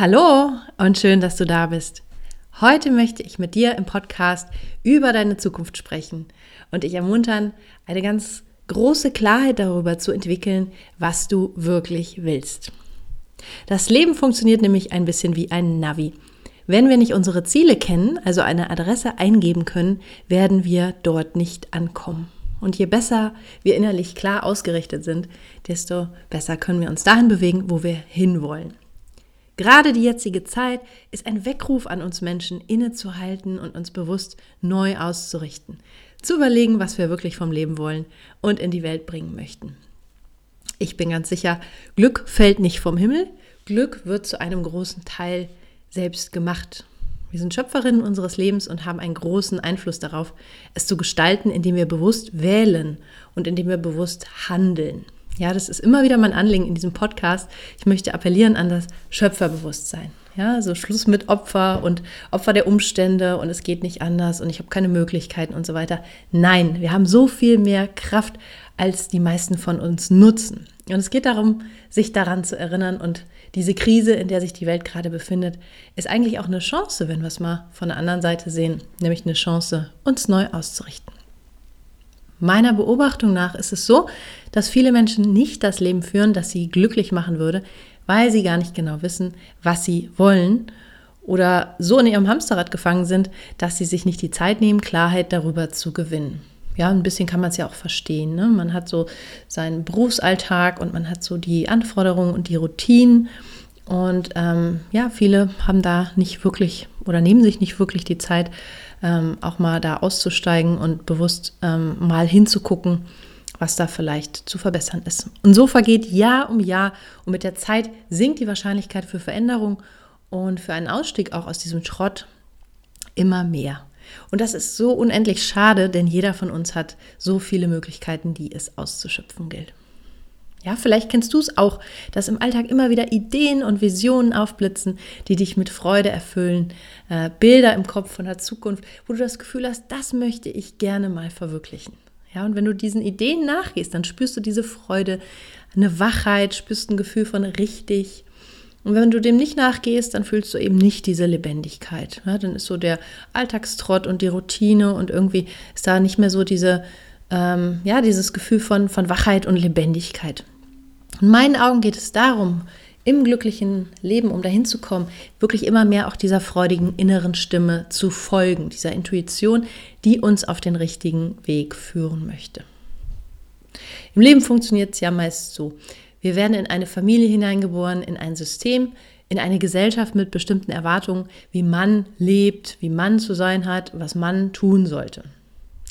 Hallo und schön, dass du da bist. Heute möchte ich mit dir im Podcast über deine Zukunft sprechen und dich ermuntern, eine ganz große Klarheit darüber zu entwickeln, was du wirklich willst. Das Leben funktioniert nämlich ein bisschen wie ein Navi. Wenn wir nicht unsere Ziele kennen, also eine Adresse eingeben können, werden wir dort nicht ankommen. Und je besser wir innerlich klar ausgerichtet sind, desto besser können wir uns dahin bewegen, wo wir hinwollen. Gerade die jetzige Zeit ist ein Weckruf an uns Menschen, innezuhalten und uns bewusst neu auszurichten, zu überlegen, was wir wirklich vom Leben wollen und in die Welt bringen möchten. Ich bin ganz sicher, Glück fällt nicht vom Himmel, Glück wird zu einem großen Teil selbst gemacht. Wir sind Schöpferinnen unseres Lebens und haben einen großen Einfluss darauf, es zu gestalten, indem wir bewusst wählen und indem wir bewusst handeln. Ja, das ist immer wieder mein Anliegen in diesem Podcast. Ich möchte appellieren an das Schöpferbewusstsein. Ja, so Schluss mit Opfer und Opfer der Umstände und es geht nicht anders und ich habe keine Möglichkeiten und so weiter. Nein, wir haben so viel mehr Kraft, als die meisten von uns nutzen. Und es geht darum, sich daran zu erinnern und diese Krise, in der sich die Welt gerade befindet, ist eigentlich auch eine Chance, wenn wir es mal von der anderen Seite sehen, nämlich eine Chance, uns neu auszurichten. Meiner Beobachtung nach ist es so, dass viele Menschen nicht das Leben führen, das sie glücklich machen würde, weil sie gar nicht genau wissen, was sie wollen oder so in ihrem Hamsterrad gefangen sind, dass sie sich nicht die Zeit nehmen, Klarheit darüber zu gewinnen. Ja, ein bisschen kann man es ja auch verstehen. Ne? Man hat so seinen Berufsalltag und man hat so die Anforderungen und die Routinen. Und ähm, ja, viele haben da nicht wirklich oder nehmen sich nicht wirklich die Zeit, ähm, auch mal da auszusteigen und bewusst ähm, mal hinzugucken, was da vielleicht zu verbessern ist. Und so vergeht Jahr um Jahr und mit der Zeit sinkt die Wahrscheinlichkeit für Veränderung und für einen Ausstieg auch aus diesem Schrott immer mehr. Und das ist so unendlich schade, denn jeder von uns hat so viele Möglichkeiten, die es auszuschöpfen gilt. Ja, vielleicht kennst du es auch, dass im Alltag immer wieder Ideen und Visionen aufblitzen, die dich mit Freude erfüllen, äh, Bilder im Kopf von der Zukunft, wo du das Gefühl hast, das möchte ich gerne mal verwirklichen. Ja, und wenn du diesen Ideen nachgehst, dann spürst du diese Freude, eine Wachheit, spürst ein Gefühl von richtig. Und wenn du dem nicht nachgehst, dann fühlst du eben nicht diese Lebendigkeit. Ja, dann ist so der Alltagstrott und die Routine und irgendwie ist da nicht mehr so diese ähm, ja, dieses Gefühl von, von Wachheit und Lebendigkeit. In meinen Augen geht es darum, im glücklichen Leben, um dahin zu kommen, wirklich immer mehr auch dieser freudigen inneren Stimme zu folgen, dieser Intuition, die uns auf den richtigen Weg führen möchte. Im Leben funktioniert es ja meist so. Wir werden in eine Familie hineingeboren, in ein System, in eine Gesellschaft mit bestimmten Erwartungen, wie man lebt, wie man zu sein hat, was man tun sollte.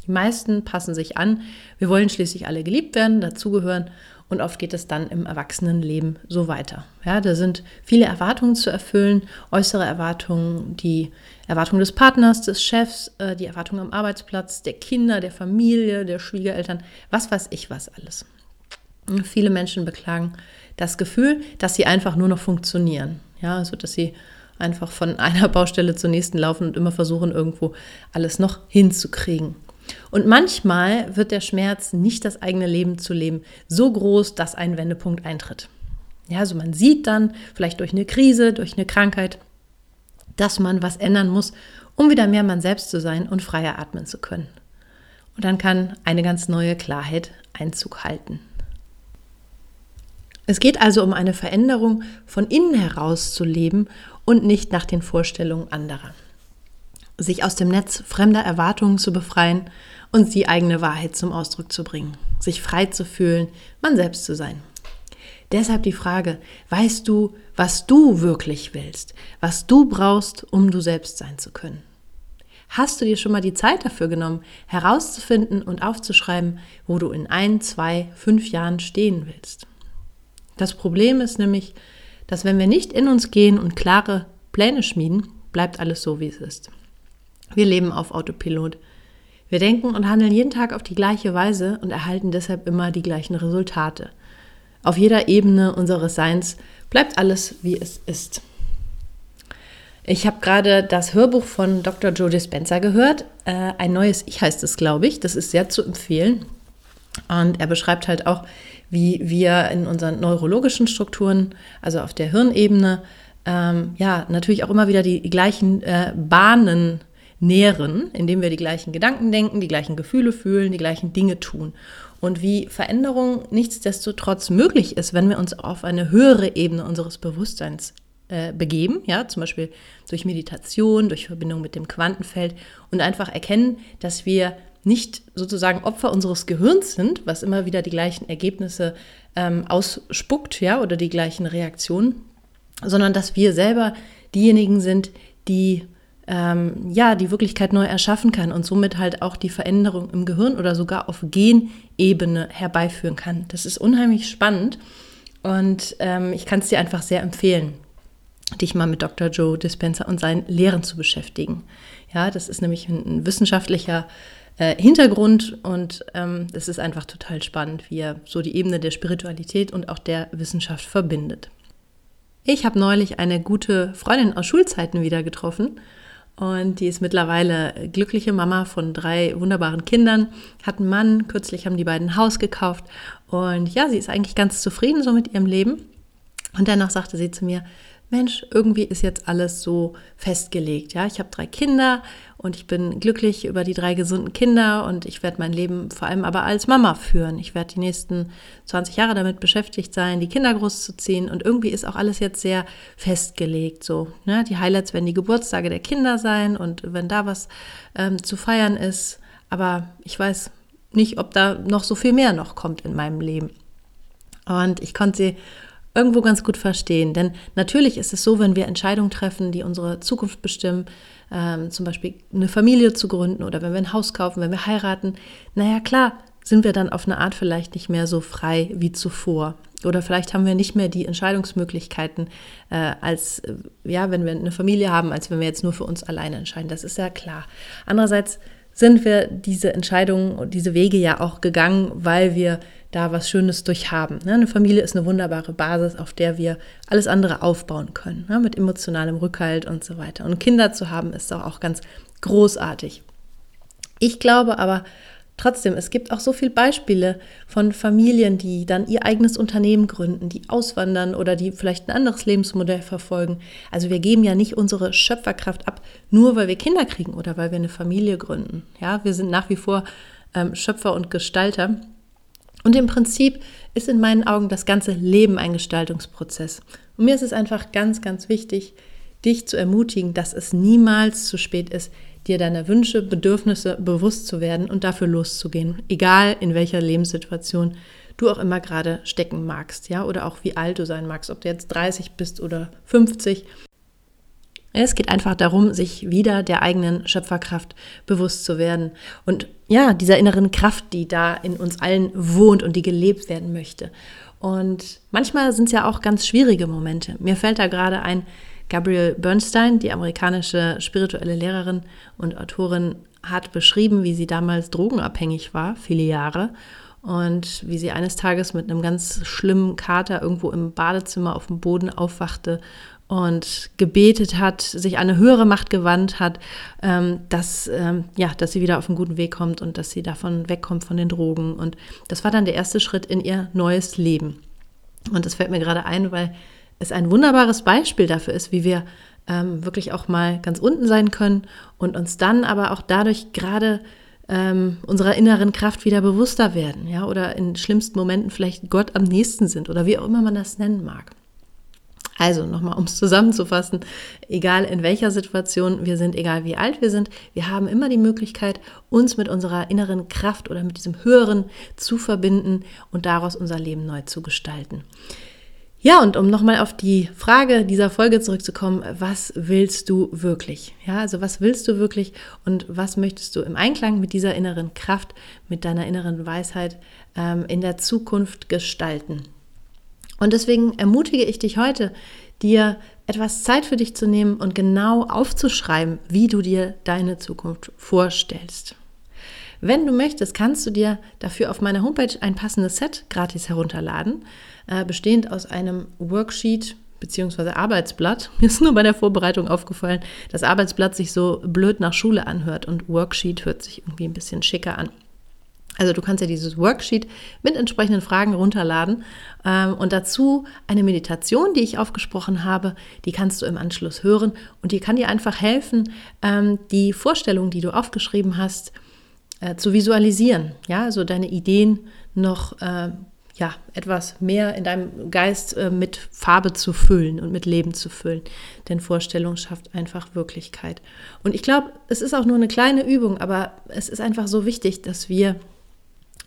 Die meisten passen sich an. Wir wollen schließlich alle geliebt werden, dazugehören und oft geht es dann im Erwachsenenleben so weiter. Ja, da sind viele Erwartungen zu erfüllen, äußere Erwartungen, die Erwartungen des Partners, des Chefs, äh, die Erwartungen am Arbeitsplatz, der Kinder, der Familie, der Schwiegereltern, was weiß ich was alles. Und viele Menschen beklagen das Gefühl, dass sie einfach nur noch funktionieren. Ja, also dass sie einfach von einer Baustelle zur nächsten laufen und immer versuchen, irgendwo alles noch hinzukriegen. Und manchmal wird der Schmerz, nicht das eigene Leben zu leben, so groß, dass ein Wendepunkt eintritt. Ja, also man sieht dann, vielleicht durch eine Krise, durch eine Krankheit, dass man was ändern muss, um wieder mehr man selbst zu sein und freier atmen zu können. Und dann kann eine ganz neue Klarheit Einzug halten. Es geht also um eine Veränderung von innen heraus zu leben und nicht nach den Vorstellungen anderer. Sich aus dem Netz fremder Erwartungen zu befreien und die eigene Wahrheit zum Ausdruck zu bringen. Sich frei zu fühlen, man selbst zu sein. Deshalb die Frage, weißt du, was du wirklich willst, was du brauchst, um du selbst sein zu können? Hast du dir schon mal die Zeit dafür genommen, herauszufinden und aufzuschreiben, wo du in ein, zwei, fünf Jahren stehen willst? Das Problem ist nämlich, dass wenn wir nicht in uns gehen und klare Pläne schmieden, bleibt alles so, wie es ist. Wir leben auf Autopilot. Wir denken und handeln jeden Tag auf die gleiche Weise und erhalten deshalb immer die gleichen Resultate. Auf jeder Ebene unseres Seins bleibt alles, wie es ist. Ich habe gerade das Hörbuch von Dr. Joe Dispenza gehört. Äh, ein neues Ich heißt es, glaube ich. Das ist sehr zu empfehlen. Und er beschreibt halt auch, wie wir in unseren neurologischen Strukturen, also auf der Hirnebene, ähm, ja, natürlich auch immer wieder die gleichen äh, Bahnen nähren, indem wir die gleichen Gedanken denken, die gleichen Gefühle fühlen, die gleichen Dinge tun. Und wie Veränderung nichtsdestotrotz möglich ist, wenn wir uns auf eine höhere Ebene unseres Bewusstseins äh, begeben, ja, zum Beispiel durch Meditation, durch Verbindung mit dem Quantenfeld und einfach erkennen, dass wir nicht sozusagen Opfer unseres Gehirns sind, was immer wieder die gleichen Ergebnisse ähm, ausspuckt, ja, oder die gleichen Reaktionen, sondern dass wir selber diejenigen sind, die ähm, ja die Wirklichkeit neu erschaffen kann und somit halt auch die Veränderung im Gehirn oder sogar auf Genebene herbeiführen kann. Das ist unheimlich spannend und ähm, ich kann es dir einfach sehr empfehlen, dich mal mit Dr. Joe Dispenza und seinen Lehren zu beschäftigen. Ja, das ist nämlich ein, wissenschaftlicher äh, Hintergrund und ähm, es ist einfach total spannend, wie er so die Ebene der Spiritualität und auch der Wissenschaft verbindet. Ich habe neulich eine gute Freundin aus Schulzeiten wieder getroffen und die ist mittlerweile glückliche Mama von drei wunderbaren Kindern, hat einen Mann, kürzlich haben die beiden ein Haus gekauft und ja, sie ist eigentlich ganz zufrieden so mit ihrem Leben. Und dennoch sagte sie zu mir, Mensch, irgendwie ist jetzt alles so festgelegt. Ja, ich habe drei Kinder und ich bin glücklich über die drei gesunden Kinder und ich werde mein Leben vor allem aber als Mama führen. Ich werde die nächsten 20 Jahre damit beschäftigt sein, die Kinder großzuziehen und irgendwie ist auch alles jetzt sehr festgelegt. So, ne? Die Highlights werden die Geburtstage der Kinder sein und wenn da was ähm, zu feiern ist, aber ich weiß nicht, ob da noch so viel mehr noch kommt in meinem Leben. Und ich konnte sie irgendwo ganz gut verstehen. Denn natürlich ist es so, wenn wir Entscheidungen treffen, die unsere Zukunft bestimmen, ähm, zum Beispiel eine Familie zu gründen oder wenn wir ein Haus kaufen, wenn wir heiraten, naja klar, sind wir dann auf eine Art vielleicht nicht mehr so frei wie zuvor. Oder vielleicht haben wir nicht mehr die Entscheidungsmöglichkeiten, äh, als äh, ja, wenn wir eine Familie haben, als wenn wir jetzt nur für uns alleine entscheiden. Das ist ja klar. Andererseits sind wir diese Entscheidungen und diese Wege ja auch gegangen, weil wir da was Schönes durchhaben. Ne? Eine Familie ist eine wunderbare Basis, auf der wir alles andere aufbauen können, ne? mit emotionalem Rückhalt und so weiter. Und Kinder zu haben ist doch auch ganz großartig. Ich glaube aber trotzdem, es gibt auch so viele Beispiele von Familien, die dann ihr eigenes Unternehmen gründen, die auswandern oder die vielleicht ein anderes Lebensmodell verfolgen. Also wir geben ja nicht unsere Schöpferkraft ab, nur weil wir Kinder kriegen oder weil wir eine Familie gründen. Ja, wir sind nach wie vor ähm, Schöpfer und Gestalter. Und im Prinzip ist in meinen Augen das ganze Leben ein Gestaltungsprozess. Und mir ist es einfach ganz, ganz wichtig, dich zu ermutigen, dass es niemals zu spät ist, dir deiner Wünsche, Bedürfnisse bewusst zu werden und dafür loszugehen, egal in welcher Lebenssituation du auch immer gerade stecken magst, ja, oder auch wie alt du sein magst, ob du jetzt 30 bist oder 50 es geht einfach darum, sich wieder der eigenen Schöpferkraft bewusst zu werden. Und ja, dieser inneren Kraft, die da in uns allen wohnt und die gelebt werden möchte. Und manchmal sind es ja auch ganz schwierige Momente. Mir fällt da gerade ein, Gabrielle Bernstein, die amerikanische spirituelle Lehrerin und Autorin, hat beschrieben, wie sie damals drogenabhängig war, viele Jahre. Und wie sie eines Tages mit einem ganz schlimmen Kater irgendwo im Badezimmer auf dem Boden aufwachte und gebetet hat, sich an eine höhere Macht gewandt hat, ähm, dass, ähm, ja, dass sie wieder auf einen guten Weg kommt und dass sie davon wegkommt von den Drogen. Und das war dann der erste Schritt in ihr neues Leben. Und das fällt mir gerade ein, weil es ein wunderbares Beispiel dafür ist, wie wir ähm, wirklich auch mal ganz unten sein können und uns dann aber auch dadurch gerade ähm, unserer inneren Kraft wieder bewusster werden, ja, oder in schlimmsten Momenten vielleicht Gott am nächsten sind oder wie auch immer man das nennen mag. Also nochmal, um es zusammenzufassen, egal in welcher Situation wir sind, egal wie alt wir sind, wir haben immer die Möglichkeit, uns mit unserer inneren Kraft oder mit diesem Höheren zu verbinden und daraus unser Leben neu zu gestalten. Ja, und um nochmal auf die Frage dieser Folge zurückzukommen, was willst du wirklich? Ja, also was willst du wirklich und was möchtest du im Einklang mit dieser inneren Kraft, mit deiner inneren Weisheit ähm, in der Zukunft gestalten? Und deswegen ermutige ich dich heute, dir etwas Zeit für dich zu nehmen und genau aufzuschreiben, wie du dir deine Zukunft vorstellst. Wenn du möchtest, kannst du dir dafür auf meiner Homepage ein passendes Set gratis herunterladen, äh, bestehend aus einem Worksheet bzw. Arbeitsblatt. Mir ist nur bei der Vorbereitung aufgefallen, dass Arbeitsblatt sich so blöd nach Schule anhört und Worksheet hört sich irgendwie ein bisschen schicker an. Also du kannst ja dieses Worksheet mit entsprechenden Fragen runterladen ähm, und dazu eine Meditation, die ich aufgesprochen habe, die kannst du im Anschluss hören und die kann dir einfach helfen, ähm, die Vorstellung, die du aufgeschrieben hast, äh, zu visualisieren. Ja, also deine Ideen noch äh, ja, etwas mehr in deinem Geist äh, mit Farbe zu füllen und mit Leben zu füllen. Denn Vorstellung schafft einfach Wirklichkeit. Und ich glaube, es ist auch nur eine kleine Übung, aber es ist einfach so wichtig, dass wir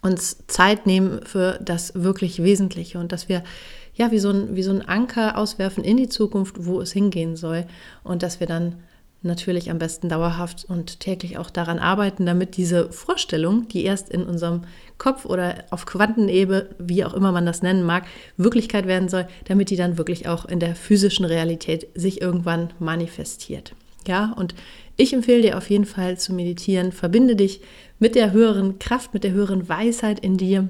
uns Zeit nehmen für das wirklich Wesentliche und dass wir ja wie so ein, wie so ein Anker auswerfen in die Zukunft, wo es hingehen soll und dass wir dann natürlich am besten dauerhaft und täglich auch daran arbeiten, damit diese Vorstellung, die erst in unserem Kopf oder auf Quantenebene, wie auch immer man das nennen mag, Wirklichkeit werden soll, damit die dann wirklich auch in der physischen Realität sich irgendwann manifestiert. Ja, und ich empfehle dir auf jeden Fall zu meditieren. Verbinde dich mit der höheren Kraft, mit der höheren Weisheit in dir,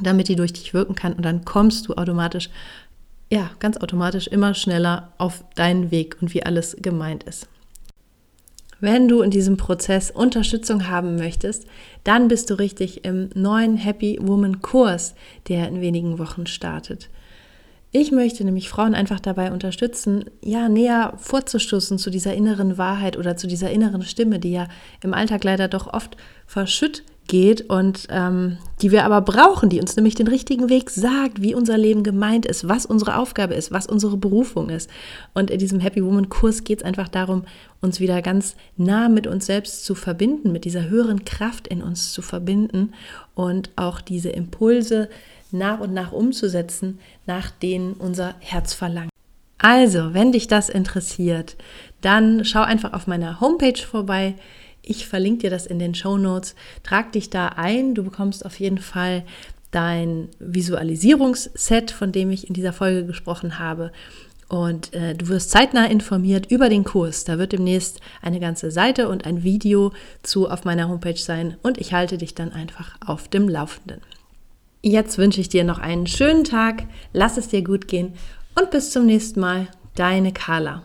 damit die durch dich wirken kann. Und dann kommst du automatisch, ja, ganz automatisch immer schneller auf deinen Weg und wie alles gemeint ist. Wenn du in diesem Prozess Unterstützung haben möchtest, dann bist du richtig im neuen Happy Woman Kurs, der in wenigen Wochen startet. Ich möchte nämlich Frauen einfach dabei unterstützen, ja, näher vorzustoßen zu dieser inneren Wahrheit oder zu dieser inneren Stimme, die ja im Alltag leider doch oft verschütt geht und ähm, die wir aber brauchen, die uns nämlich den richtigen Weg sagt, wie unser Leben gemeint ist, was unsere Aufgabe ist, was unsere Berufung ist. Und in diesem Happy Woman Kurs geht es einfach darum, uns wieder ganz nah mit uns selbst zu verbinden, mit dieser höheren Kraft in uns zu verbinden und auch diese Impulse nach und nach umzusetzen, nach denen unser Herz verlangt. Also, wenn dich das interessiert, dann schau einfach auf meiner Homepage vorbei. Ich verlinke dir das in den Show Notes. Trag dich da ein. Du bekommst auf jeden Fall dein Visualisierungsset, von dem ich in dieser Folge gesprochen habe. Und äh, du wirst zeitnah informiert über den Kurs. Da wird demnächst eine ganze Seite und ein Video zu auf meiner Homepage sein. Und ich halte dich dann einfach auf dem Laufenden. Jetzt wünsche ich dir noch einen schönen Tag, lass es dir gut gehen. Und bis zum nächsten Mal, deine Carla.